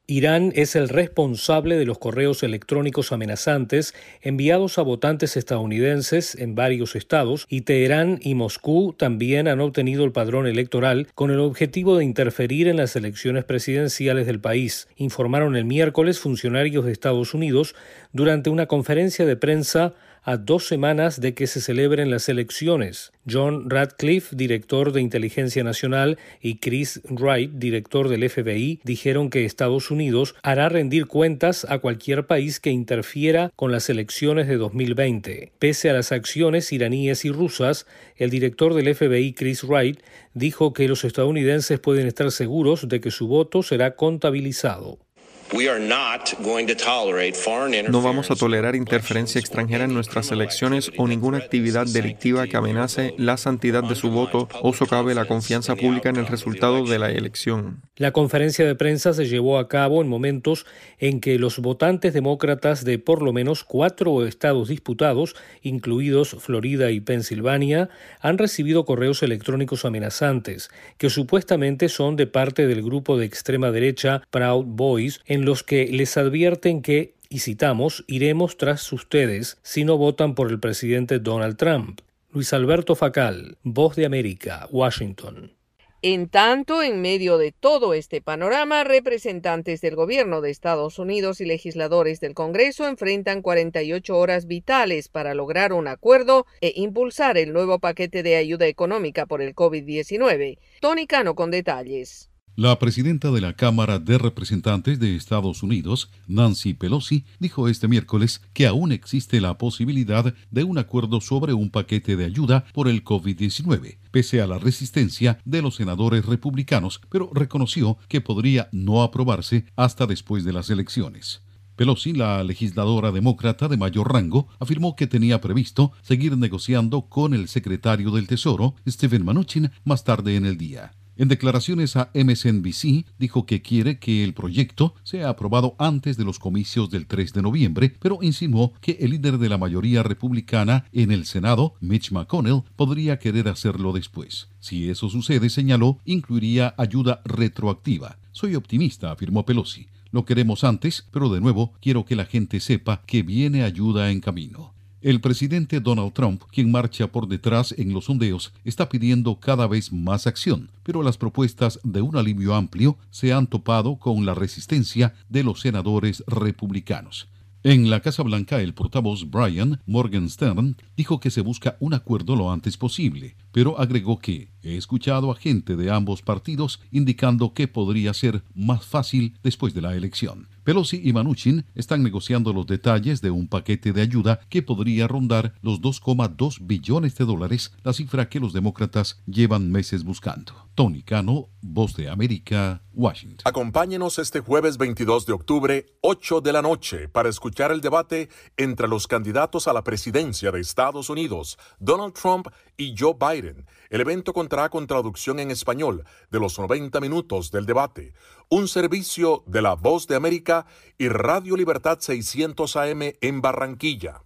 Irán es el responsable de los correos electrónicos amenazantes enviados a votantes estadounidenses en varios estados y Teherán y Moscú también han obtenido el padrón electoral con el objetivo de interferir en las elecciones presidenciales del país, informaron el miércoles funcionarios de Estados Unidos durante una conferencia de prensa a dos semanas de que se celebren las elecciones. John Radcliffe, director de Inteligencia Nacional, y Chris Wright, director del FBI, dijeron que Estados Unidos hará rendir cuentas a cualquier país que interfiera con las elecciones de 2020. Pese a las acciones iraníes y rusas, el director del FBI, Chris Wright, dijo que los estadounidenses pueden estar seguros de que su voto será contabilizado. No vamos a tolerar interferencia extranjera en nuestras elecciones o ninguna actividad delictiva que amenace la santidad de su voto o socave la confianza pública en el resultado de la elección. La conferencia de prensa se llevó a cabo en momentos en que los votantes demócratas de por lo menos cuatro estados disputados, incluidos Florida y Pensilvania, han recibido correos electrónicos amenazantes, que supuestamente son de parte del grupo de extrema derecha Proud Boys, en los que les advierten que, y citamos, iremos tras ustedes si no votan por el presidente Donald Trump. Luis Alberto Facal, Voz de América, Washington. En tanto, en medio de todo este panorama, representantes del gobierno de Estados Unidos y legisladores del Congreso enfrentan 48 horas vitales para lograr un acuerdo e impulsar el nuevo paquete de ayuda económica por el COVID-19. Tony Cano con detalles. La presidenta de la Cámara de Representantes de Estados Unidos, Nancy Pelosi, dijo este miércoles que aún existe la posibilidad de un acuerdo sobre un paquete de ayuda por el COVID-19, pese a la resistencia de los senadores republicanos, pero reconoció que podría no aprobarse hasta después de las elecciones. Pelosi, la legisladora demócrata de mayor rango, afirmó que tenía previsto seguir negociando con el secretario del Tesoro, Stephen Mnuchin, más tarde en el día. En declaraciones a MSNBC dijo que quiere que el proyecto sea aprobado antes de los comicios del 3 de noviembre, pero insinuó que el líder de la mayoría republicana en el Senado, Mitch McConnell, podría querer hacerlo después. Si eso sucede, señaló, incluiría ayuda retroactiva. Soy optimista, afirmó Pelosi. Lo queremos antes, pero de nuevo quiero que la gente sepa que viene ayuda en camino. El presidente Donald Trump, quien marcha por detrás en los sondeos, está pidiendo cada vez más acción, pero las propuestas de un alivio amplio se han topado con la resistencia de los senadores republicanos. En la Casa Blanca, el portavoz Brian Morgenstern dijo que se busca un acuerdo lo antes posible, pero agregó que he escuchado a gente de ambos partidos indicando que podría ser más fácil después de la elección. Pelosi y Manuchin están negociando los detalles de un paquete de ayuda que podría rondar los 2,2 billones de dólares, la cifra que los demócratas llevan meses buscando. Tony Cano, Voz de América, Washington. Acompáñenos este jueves 22 de octubre, 8 de la noche, para escuchar el debate entre los candidatos a la presidencia de Estados Unidos, Donald Trump y Joe Biden. El evento contará con traducción en español de los 90 minutos del debate un servicio de La Voz de América y Radio Libertad 600 AM en Barranquilla.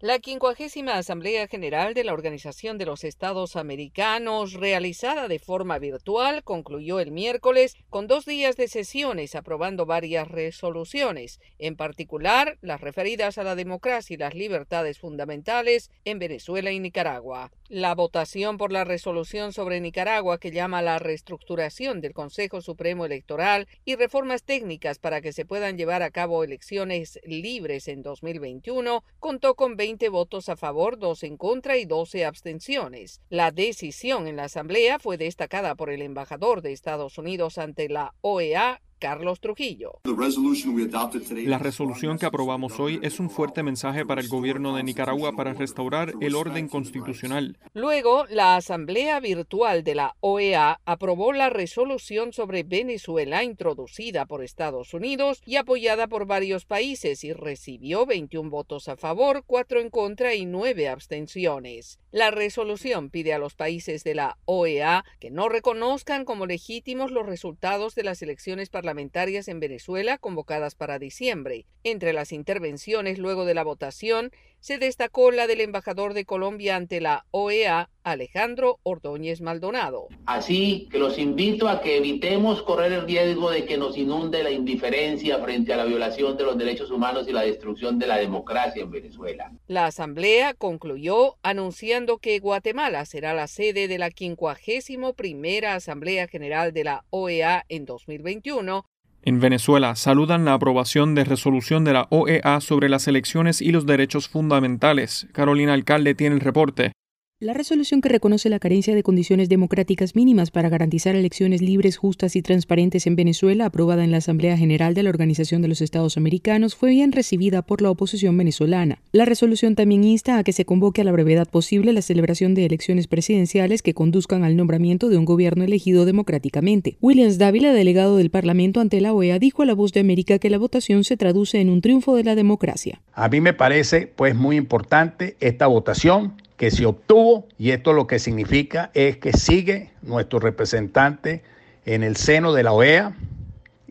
La quincuagésima Asamblea General de la Organización de los Estados Americanos, realizada de forma virtual, concluyó el miércoles con dos días de sesiones aprobando varias resoluciones, en particular las referidas a la democracia y las libertades fundamentales en Venezuela y Nicaragua. La votación por la resolución sobre Nicaragua que llama a la reestructuración del Consejo Supremo Electoral y reformas técnicas para que se puedan llevar a cabo elecciones libres en 2021 contó con 20 votos a favor, 2 en contra y 12 abstenciones. La decisión en la Asamblea fue destacada por el embajador de Estados Unidos ante la OEA, Carlos Trujillo. La resolución que aprobamos hoy es un fuerte mensaje para el gobierno de Nicaragua para restaurar el orden constitucional. Luego, la Asamblea Virtual de la OEA aprobó la resolución sobre Venezuela introducida por Estados Unidos y apoyada por varios países y recibió 21 votos a favor, 4 en contra y 9 abstenciones. La resolución pide a los países de la OEA que no reconozcan como legítimos los resultados de las elecciones parlamentarias parlamentarias en Venezuela convocadas para diciembre. Entre las intervenciones luego de la votación se destacó la del embajador de Colombia ante la OEA, Alejandro Ordóñez Maldonado. Así que los invito a que evitemos correr el riesgo de que nos inunde la indiferencia frente a la violación de los derechos humanos y la destrucción de la democracia en Venezuela. La Asamblea concluyó anunciando que Guatemala será la sede de la 51 primera Asamblea General de la OEA en 2021 en Venezuela saludan la aprobación de resolución de la OEA sobre las elecciones y los derechos fundamentales. Carolina Alcalde tiene el reporte. La resolución que reconoce la carencia de condiciones democráticas mínimas para garantizar elecciones libres, justas y transparentes en Venezuela, aprobada en la Asamblea General de la Organización de los Estados Americanos, fue bien recibida por la oposición venezolana. La resolución también insta a que se convoque a la brevedad posible la celebración de elecciones presidenciales que conduzcan al nombramiento de un gobierno elegido democráticamente. Williams Dávila, delegado del Parlamento ante la OEA, dijo a La Voz de América que la votación se traduce en un triunfo de la democracia. A mí me parece pues muy importante esta votación que se obtuvo y esto lo que significa es que sigue nuestro representante en el seno de la OEA.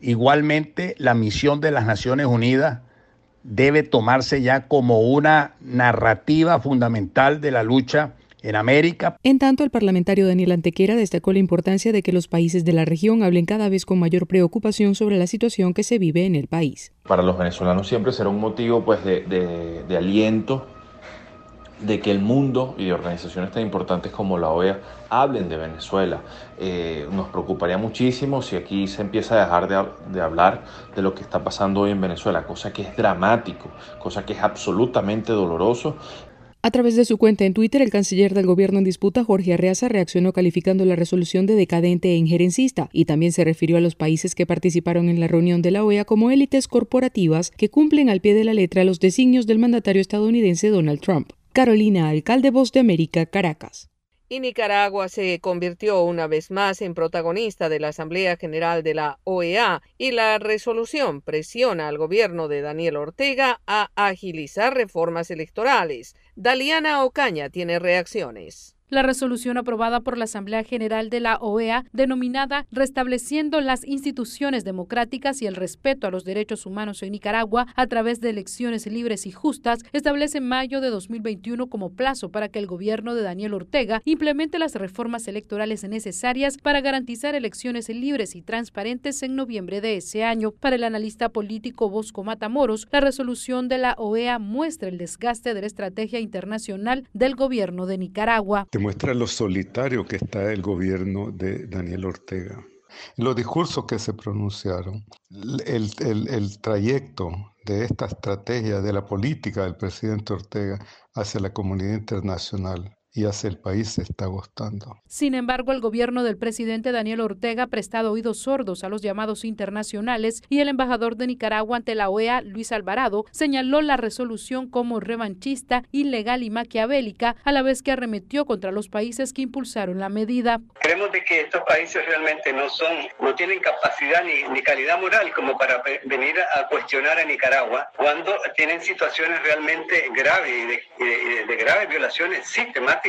Igualmente, la misión de las Naciones Unidas debe tomarse ya como una narrativa fundamental de la lucha en América. En tanto, el parlamentario Daniel Antequera destacó la importancia de que los países de la región hablen cada vez con mayor preocupación sobre la situación que se vive en el país. Para los venezolanos siempre será un motivo pues, de, de, de aliento de que el mundo y organizaciones tan importantes como la OEA hablen de Venezuela. Eh, nos preocuparía muchísimo si aquí se empieza a dejar de, de, hablar de lo que está pasando hoy en Venezuela, cosa que es dramático, cosa que es absolutamente doloroso. A través de su cuenta en Twitter, el canciller del gobierno en disputa, Jorge Arreaza, reaccionó calificando la resolución de decadente e injerencista y también se refirió a los países que participaron en la reunión de la OEA como élites corporativas que cumplen al pie de la letra los designios del mandatario estadounidense Donald Trump. Carolina, alcalde Voz de América, Caracas. Y Nicaragua se convirtió una vez más en protagonista de la Asamblea General de la OEA y la resolución presiona al gobierno de Daniel Ortega a agilizar reformas electorales. Daliana Ocaña tiene reacciones. La resolución aprobada por la Asamblea General de la OEA, denominada Restableciendo las instituciones democráticas y el respeto a los derechos humanos en Nicaragua a través de elecciones libres y justas, establece mayo de 2021 como plazo para que el gobierno de Daniel Ortega implemente las reformas electorales necesarias para garantizar elecciones libres y transparentes en noviembre de ese año. Para el analista político Bosco Matamoros, la resolución de la OEA muestra el desgaste de la estrategia internacional del gobierno de Nicaragua demuestra lo solitario que está el gobierno de Daniel Ortega. Los discursos que se pronunciaron, el, el, el trayecto de esta estrategia, de la política del presidente Ortega hacia la comunidad internacional, y hacia el país se está agotando. Sin embargo, el gobierno del presidente Daniel Ortega ha prestado oídos sordos a los llamados internacionales y el embajador de Nicaragua ante la OEA, Luis Alvarado, señaló la resolución como revanchista, ilegal y maquiavélica, a la vez que arremetió contra los países que impulsaron la medida. Creemos de que estos países realmente no son, no tienen capacidad ni, ni calidad moral como para venir a cuestionar a Nicaragua cuando tienen situaciones realmente graves y de, de graves violaciones sistemáticas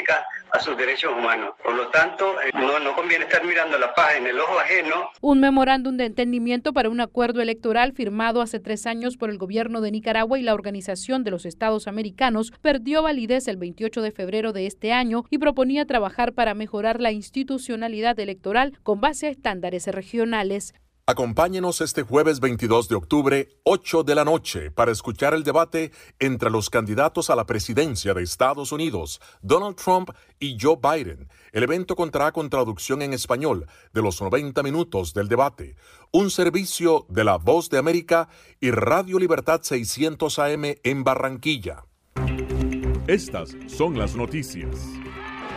a sus derechos humanos. Por lo tanto, eh, no, no conviene estar mirando la paz en el ojo ajeno. Un memorándum de entendimiento para un acuerdo electoral firmado hace tres años por el gobierno de Nicaragua y la Organización de los Estados Americanos perdió validez el 28 de febrero de este año y proponía trabajar para mejorar la institucionalidad electoral con base a estándares regionales. Acompáñenos este jueves 22 de octubre, 8 de la noche, para escuchar el debate entre los candidatos a la presidencia de Estados Unidos, Donald Trump y Joe Biden. El evento contará con traducción en español de los 90 minutos del debate, un servicio de La Voz de América y Radio Libertad 600 AM en Barranquilla. Estas son las noticias.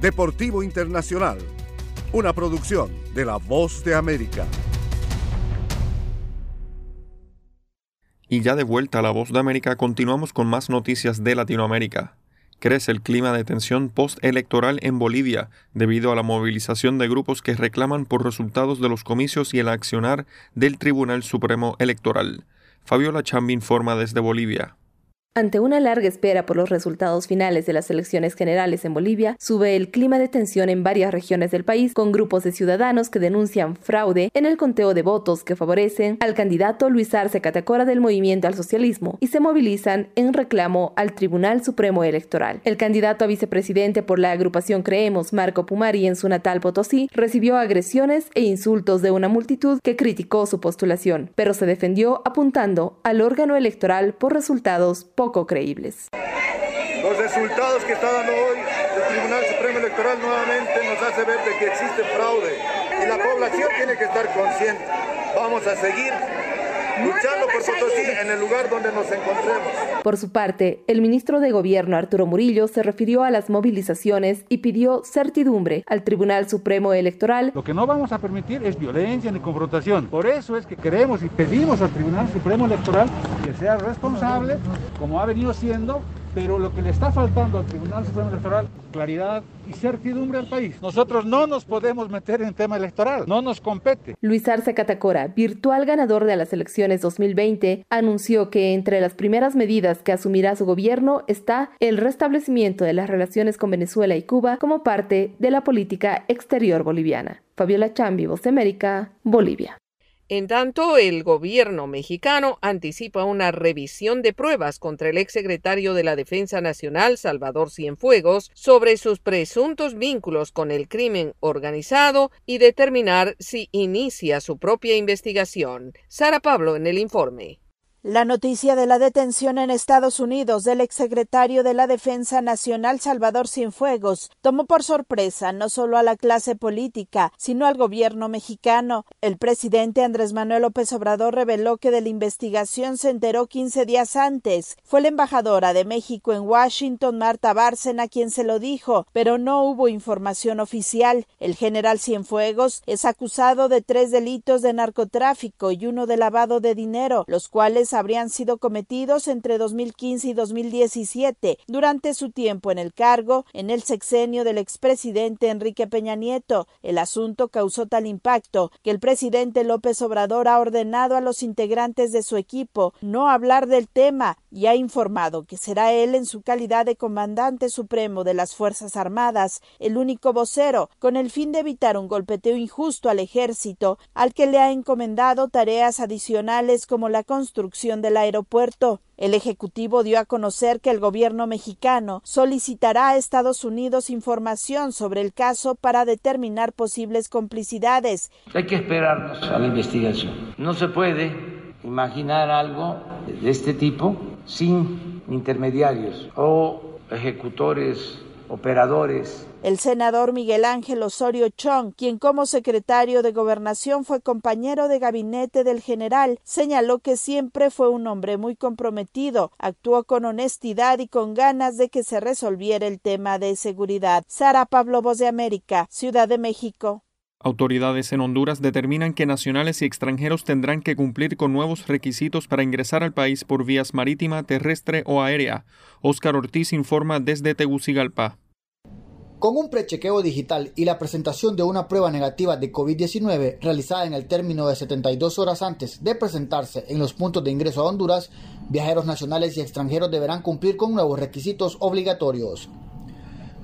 Deportivo Internacional, una producción de La Voz de América. Y ya de vuelta a La Voz de América, continuamos con más noticias de Latinoamérica. Crece el clima de tensión postelectoral en Bolivia debido a la movilización de grupos que reclaman por resultados de los comicios y el accionar del Tribunal Supremo Electoral. Fabiola Chambi informa desde Bolivia. Ante una larga espera por los resultados finales de las elecciones generales en Bolivia, sube el clima de tensión en varias regiones del país, con grupos de ciudadanos que denuncian fraude en el conteo de votos que favorecen al candidato Luis Arce Catacora del Movimiento al Socialismo y se movilizan en reclamo al Tribunal Supremo Electoral. El candidato a vicepresidente por la agrupación Creemos, Marco Pumari, en su natal Potosí, recibió agresiones e insultos de una multitud que criticó su postulación, pero se defendió apuntando al órgano electoral por resultados poco creíbles. Los resultados que está dando hoy el Tribunal Supremo Electoral nuevamente nos hace ver de que existe fraude y la población tiene que estar consciente. Vamos a seguir luchando por Potosí en el lugar donde nos encontremos. Por su parte, el ministro de Gobierno Arturo Murillo se refirió a las movilizaciones y pidió certidumbre al Tribunal Supremo Electoral. Lo que no vamos a permitir es violencia ni confrontación. Por eso es que queremos y pedimos al Tribunal Supremo Electoral que sea responsable, como ha venido siendo, pero lo que le está faltando al Tribunal Supremo Electoral, claridad y certidumbre al país. Nosotros no nos podemos meter en tema electoral, no nos compete. Luis Arce Catacora, virtual ganador de las elecciones 2020, anunció que entre las primeras medidas que asumirá su gobierno está el restablecimiento de las relaciones con Venezuela y Cuba como parte de la política exterior boliviana. Fabiola Chambi, Voz de América, Bolivia. En tanto, el gobierno mexicano anticipa una revisión de pruebas contra el exsecretario de la Defensa Nacional, Salvador Cienfuegos, sobre sus presuntos vínculos con el crimen organizado y determinar si inicia su propia investigación. Sara Pablo en el informe. La noticia de la detención en Estados Unidos del exsecretario de la Defensa Nacional Salvador Cienfuegos tomó por sorpresa no solo a la clase política, sino al gobierno mexicano. El presidente Andrés Manuel López Obrador reveló que de la investigación se enteró 15 días antes. Fue la embajadora de México en Washington, Marta Bárcena, quien se lo dijo, pero no hubo información oficial. El general Cienfuegos es acusado de tres delitos de narcotráfico y uno de lavado de dinero, los cuales habrían sido cometidos entre 2015 y 2017 durante su tiempo en el cargo en el sexenio del expresidente Enrique Peña Nieto. El asunto causó tal impacto que el presidente López Obrador ha ordenado a los integrantes de su equipo no hablar del tema y ha informado que será él en su calidad de comandante supremo de las Fuerzas Armadas el único vocero con el fin de evitar un golpeteo injusto al ejército al que le ha encomendado tareas adicionales como la construcción del aeropuerto. El Ejecutivo dio a conocer que el gobierno mexicano solicitará a Estados Unidos información sobre el caso para determinar posibles complicidades. Hay que esperarnos a la investigación. No se puede imaginar algo de este tipo sin intermediarios o ejecutores, operadores. El senador Miguel Ángel Osorio Chong, quien como secretario de Gobernación fue compañero de gabinete del general, señaló que siempre fue un hombre muy comprometido, actuó con honestidad y con ganas de que se resolviera el tema de seguridad. Sara Pablo Voz de América, Ciudad de México. Autoridades en Honduras determinan que nacionales y extranjeros tendrán que cumplir con nuevos requisitos para ingresar al país por vías marítima, terrestre o aérea. Óscar Ortiz informa desde Tegucigalpa. Con un prechequeo digital y la presentación de una prueba negativa de COVID-19 realizada en el término de 72 horas antes de presentarse en los puntos de ingreso a Honduras, viajeros nacionales y extranjeros deberán cumplir con nuevos requisitos obligatorios.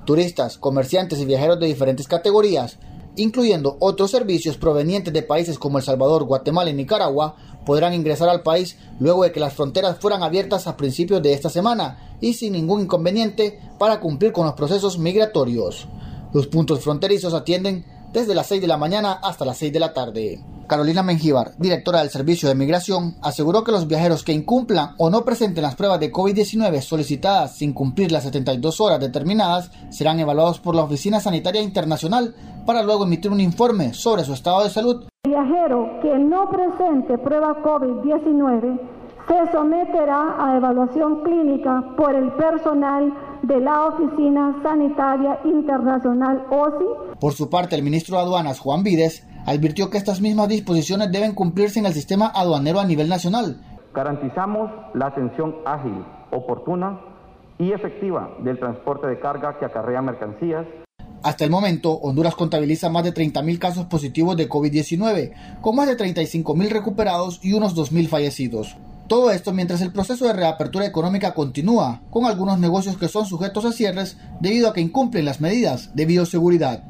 Turistas, comerciantes y viajeros de diferentes categorías incluyendo otros servicios provenientes de países como El Salvador, Guatemala y Nicaragua, podrán ingresar al país luego de que las fronteras fueran abiertas a principios de esta semana y sin ningún inconveniente para cumplir con los procesos migratorios. Los puntos fronterizos atienden desde las 6 de la mañana hasta las 6 de la tarde. Carolina Mengíbar, directora del Servicio de Migración, aseguró que los viajeros que incumplan o no presenten las pruebas de COVID-19 solicitadas sin cumplir las 72 horas determinadas serán evaluados por la Oficina Sanitaria Internacional para luego emitir un informe sobre su estado de salud. Viajero que no presente prueba COVID-19 se someterá a evaluación clínica por el personal de la Oficina Sanitaria Internacional OSI. Por su parte, el ministro de Aduanas, Juan Vides, advirtió que estas mismas disposiciones deben cumplirse en el sistema aduanero a nivel nacional. Garantizamos la atención ágil, oportuna y efectiva del transporte de carga que acarrea mercancías. Hasta el momento, Honduras contabiliza más de 30.000 casos positivos de COVID-19, con más de 35.000 recuperados y unos 2.000 fallecidos. Todo esto mientras el proceso de reapertura económica continúa, con algunos negocios que son sujetos a cierres debido a que incumplen las medidas de bioseguridad.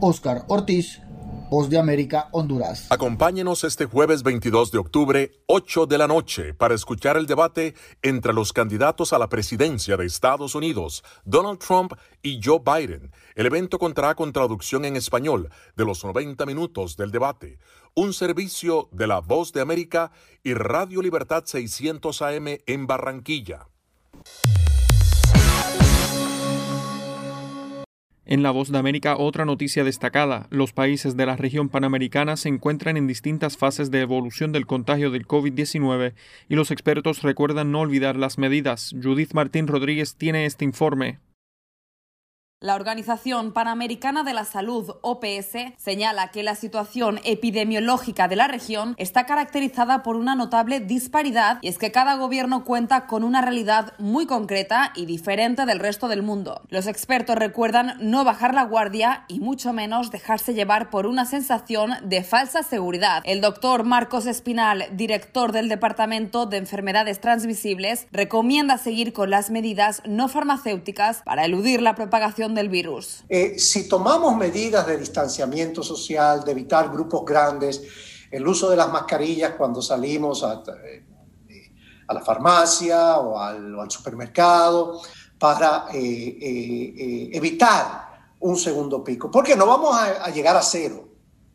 Oscar Ortiz, Voz de América, Honduras. Acompáñenos este jueves 22 de octubre, 8 de la noche, para escuchar el debate entre los candidatos a la presidencia de Estados Unidos, Donald Trump y Joe Biden. El evento contará con traducción en español de los 90 minutos del debate, un servicio de la Voz de América y Radio Libertad 600 AM en Barranquilla. En la voz de América, otra noticia destacada. Los países de la región panamericana se encuentran en distintas fases de evolución del contagio del COVID-19 y los expertos recuerdan no olvidar las medidas. Judith Martín Rodríguez tiene este informe. La Organización Panamericana de la Salud, OPS, señala que la situación epidemiológica de la región está caracterizada por una notable disparidad y es que cada gobierno cuenta con una realidad muy concreta y diferente del resto del mundo. Los expertos recuerdan no bajar la guardia y mucho menos dejarse llevar por una sensación de falsa seguridad. El doctor Marcos Espinal, director del Departamento de Enfermedades Transmisibles, recomienda seguir con las medidas no farmacéuticas para eludir la propagación del virus. Eh, si tomamos medidas de distanciamiento social, de evitar grupos grandes, el uso de las mascarillas cuando salimos a, eh, la farmacia o al, al supermercado, para eh, evitar un segundo pico, porque no vamos a, a llegar a cero,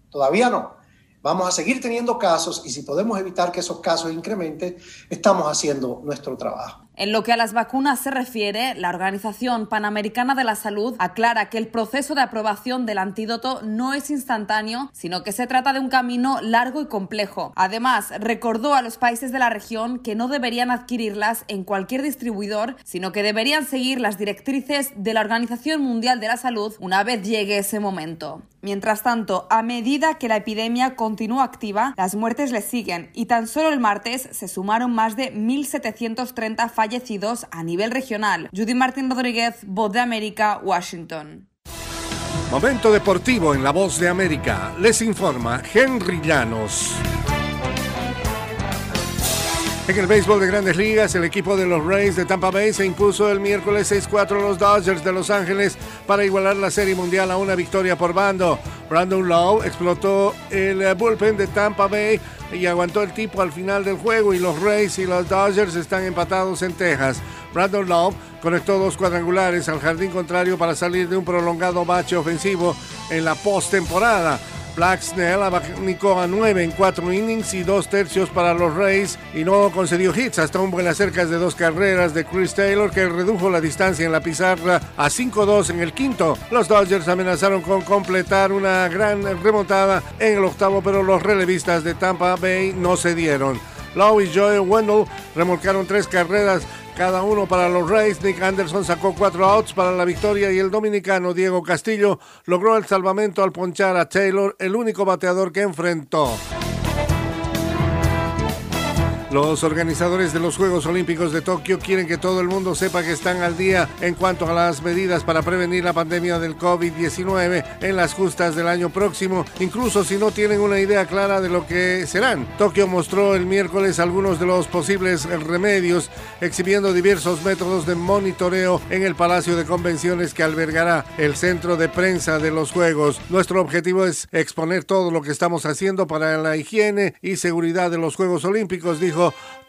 todavía no. Vamos a seguir teniendo casos y si podemos evitar que esos casos incrementen, estamos haciendo nuestro trabajo. En lo que a las vacunas se refiere, la Organización Panamericana de la Salud aclara que el proceso de aprobación del antídoto no es instantáneo, sino que se trata de un camino largo y complejo. Además, recordó a los países de la región que no deberían adquirirlas en cualquier distribuidor, sino que deberían seguir las directrices de la Organización Mundial de la Salud una vez llegue ese momento. Mientras tanto, a medida que la epidemia continúa activa, las muertes le siguen y tan solo el martes se sumaron más de 1.730 fallecidos a nivel regional. Judy Martín Rodríguez, Voz de América, Washington. Momento deportivo en la Voz de América. Les informa Henry Llanos. En el béisbol de grandes ligas, el equipo de los Rays de Tampa Bay se impuso el miércoles 6-4 a los Dodgers de Los Ángeles para igualar la serie mundial a una victoria por bando. Brandon Lowe explotó el bullpen de Tampa Bay y aguantó el tipo al final del juego y los Rays y los Dodgers están empatados en Texas. Brandon Lowe conectó dos cuadrangulares al jardín contrario para salir de un prolongado bache ofensivo en la postemporada. Black Snell abanicó a nueve en cuatro innings y dos tercios para los Rays y no concedió hits hasta un buen acerca de dos carreras de Chris Taylor que redujo la distancia en la pizarra a 5-2 en el quinto. Los Dodgers amenazaron con completar una gran remontada en el octavo, pero los relevistas de Tampa Bay no cedieron. Lowe y Joey Wendell remolcaron tres carreras cada uno para los Rays. Nick Anderson sacó cuatro outs para la victoria y el dominicano Diego Castillo logró el salvamento al ponchar a Taylor, el único bateador que enfrentó. Los organizadores de los Juegos Olímpicos de Tokio quieren que todo el mundo sepa que están al día en cuanto a las medidas para prevenir la pandemia del COVID-19 en las justas del año próximo, incluso si no tienen una idea clara de lo que serán. Tokio mostró el miércoles algunos de los posibles remedios, exhibiendo diversos métodos de monitoreo en el Palacio de Convenciones que albergará el centro de prensa de los Juegos. Nuestro objetivo es exponer todo lo que estamos haciendo para la higiene y seguridad de los Juegos Olímpicos, dijo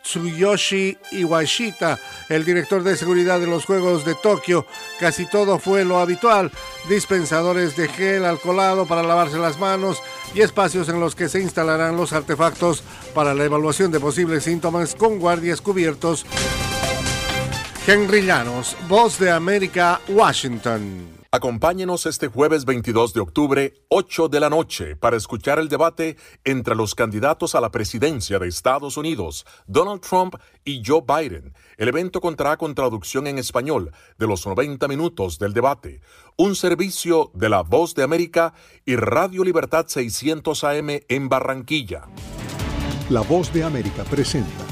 Tsuyoshi Iwashita, el director de seguridad de los Juegos de Tokio. Casi todo fue lo habitual, dispensadores de gel alcoholado para lavarse las manos y espacios en los que se instalarán los artefactos para la evaluación de posibles síntomas con guardias cubiertos. Henry Llanos, Voz de América, Washington. Acompáñenos este jueves 22 de octubre, 8 de la noche, para escuchar el debate entre los candidatos a la presidencia de Estados Unidos, Donald Trump y Joe Biden. El evento contará con traducción en español de los 90 minutos del debate, un servicio de La Voz de América y Radio Libertad 600 AM en Barranquilla. La Voz de América presenta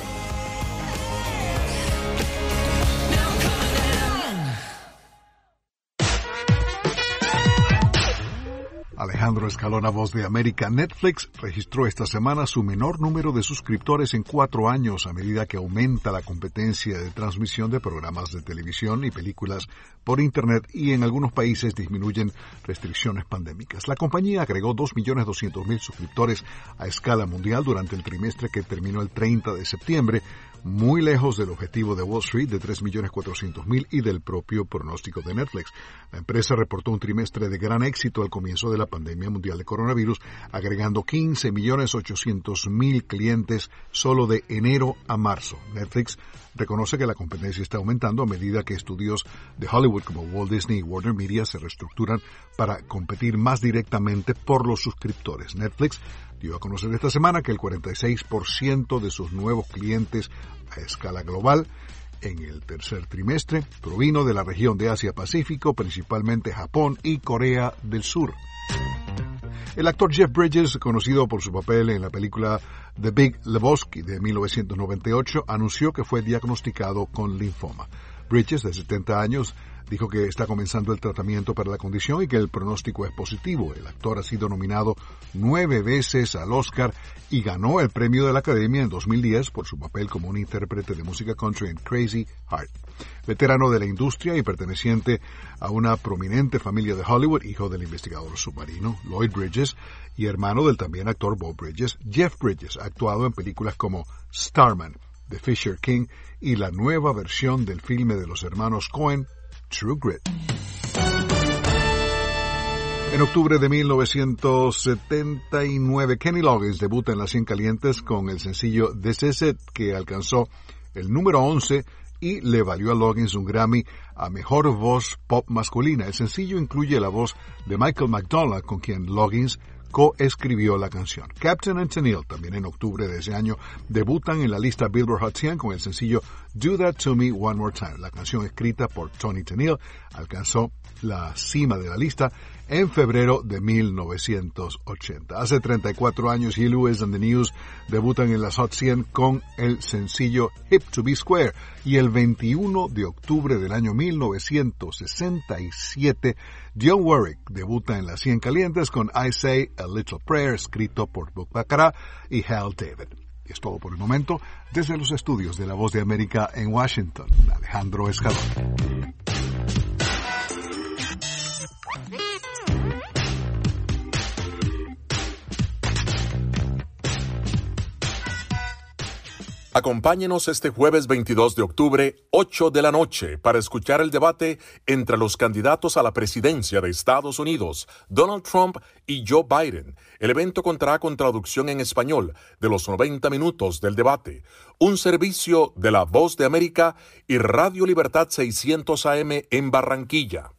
Alejandro Escalona, Voz de América. Netflix registró esta semana su menor número de suscriptores en cuatro años a medida que aumenta la competencia de transmisión de programas de televisión y películas por Internet y en algunos países disminuyen restricciones pandémicas. La compañía agregó 2.200.000 suscriptores a escala mundial durante el trimestre que terminó el 30 de septiembre, muy lejos del objetivo de Wall Street de 3.400.000 y del propio pronóstico de Netflix. La empresa reportó un trimestre de gran éxito al comienzo de la pandemia mundial de coronavirus, agregando 15.800.000 clientes solo de enero a marzo. Netflix reconoce que la competencia está aumentando a medida que estudios de Hollywood como Walt Disney y Warner Media se reestructuran para competir más directamente por los suscriptores. Netflix dio a conocer esta semana que el 46% de sus nuevos clientes a escala global en el tercer trimestre provino de la región de Asia-Pacífico, principalmente Japón y Corea del Sur. El actor Jeff Bridges, conocido por su papel en la película The Big Lebowski de 1998, anunció que fue diagnosticado con linfoma. Bridges, de 70 años, dijo que está comenzando el tratamiento para la condición y que el pronóstico es positivo. El actor ha sido nominado nueve veces al Oscar y ganó el premio de la Academia en 2010 por su papel como un intérprete de música country en Crazy Heart. Veterano de la industria y perteneciente a una prominente familia de Hollywood, hijo del investigador submarino Lloyd Bridges y hermano del también actor Bob Bridges, Jeff Bridges actuado en películas como Starman, The Fisher King y la nueva versión del filme de los hermanos Cohen, True Grit. En octubre de 1979, Kenny Loggins debuta en las 100 calientes con el sencillo This Is que alcanzó el número 11 y le valió a Loggins un Grammy a Mejor Voz Pop Masculina. El sencillo incluye la voz de Michael McDonald, con quien Loggins coescribió la canción. Captain and Tennille, también en octubre de ese año, debutan en la lista Billboard Hot 100 con el sencillo Do That To Me One More Time. La canción escrita por Tony Tennille alcanzó la cima de la lista en febrero de 1980. Hace 34 años, He Lewis and the News debutan en las Hot 100 con el sencillo Hip to Be Square y el 21 de octubre del año 1967, John Warwick debuta en las 100 calientes con I Say a Little Prayer escrito por Book Baccarat y Hal David. Y es todo por el momento desde los estudios de La Voz de América en Washington. Alejandro Escalón. Acompáñenos este jueves 22 de octubre, 8 de la noche, para escuchar el debate entre los candidatos a la presidencia de Estados Unidos, Donald Trump y Joe Biden. El evento contará con traducción en español de los 90 minutos del debate, un servicio de La Voz de América y Radio Libertad 600 AM en Barranquilla.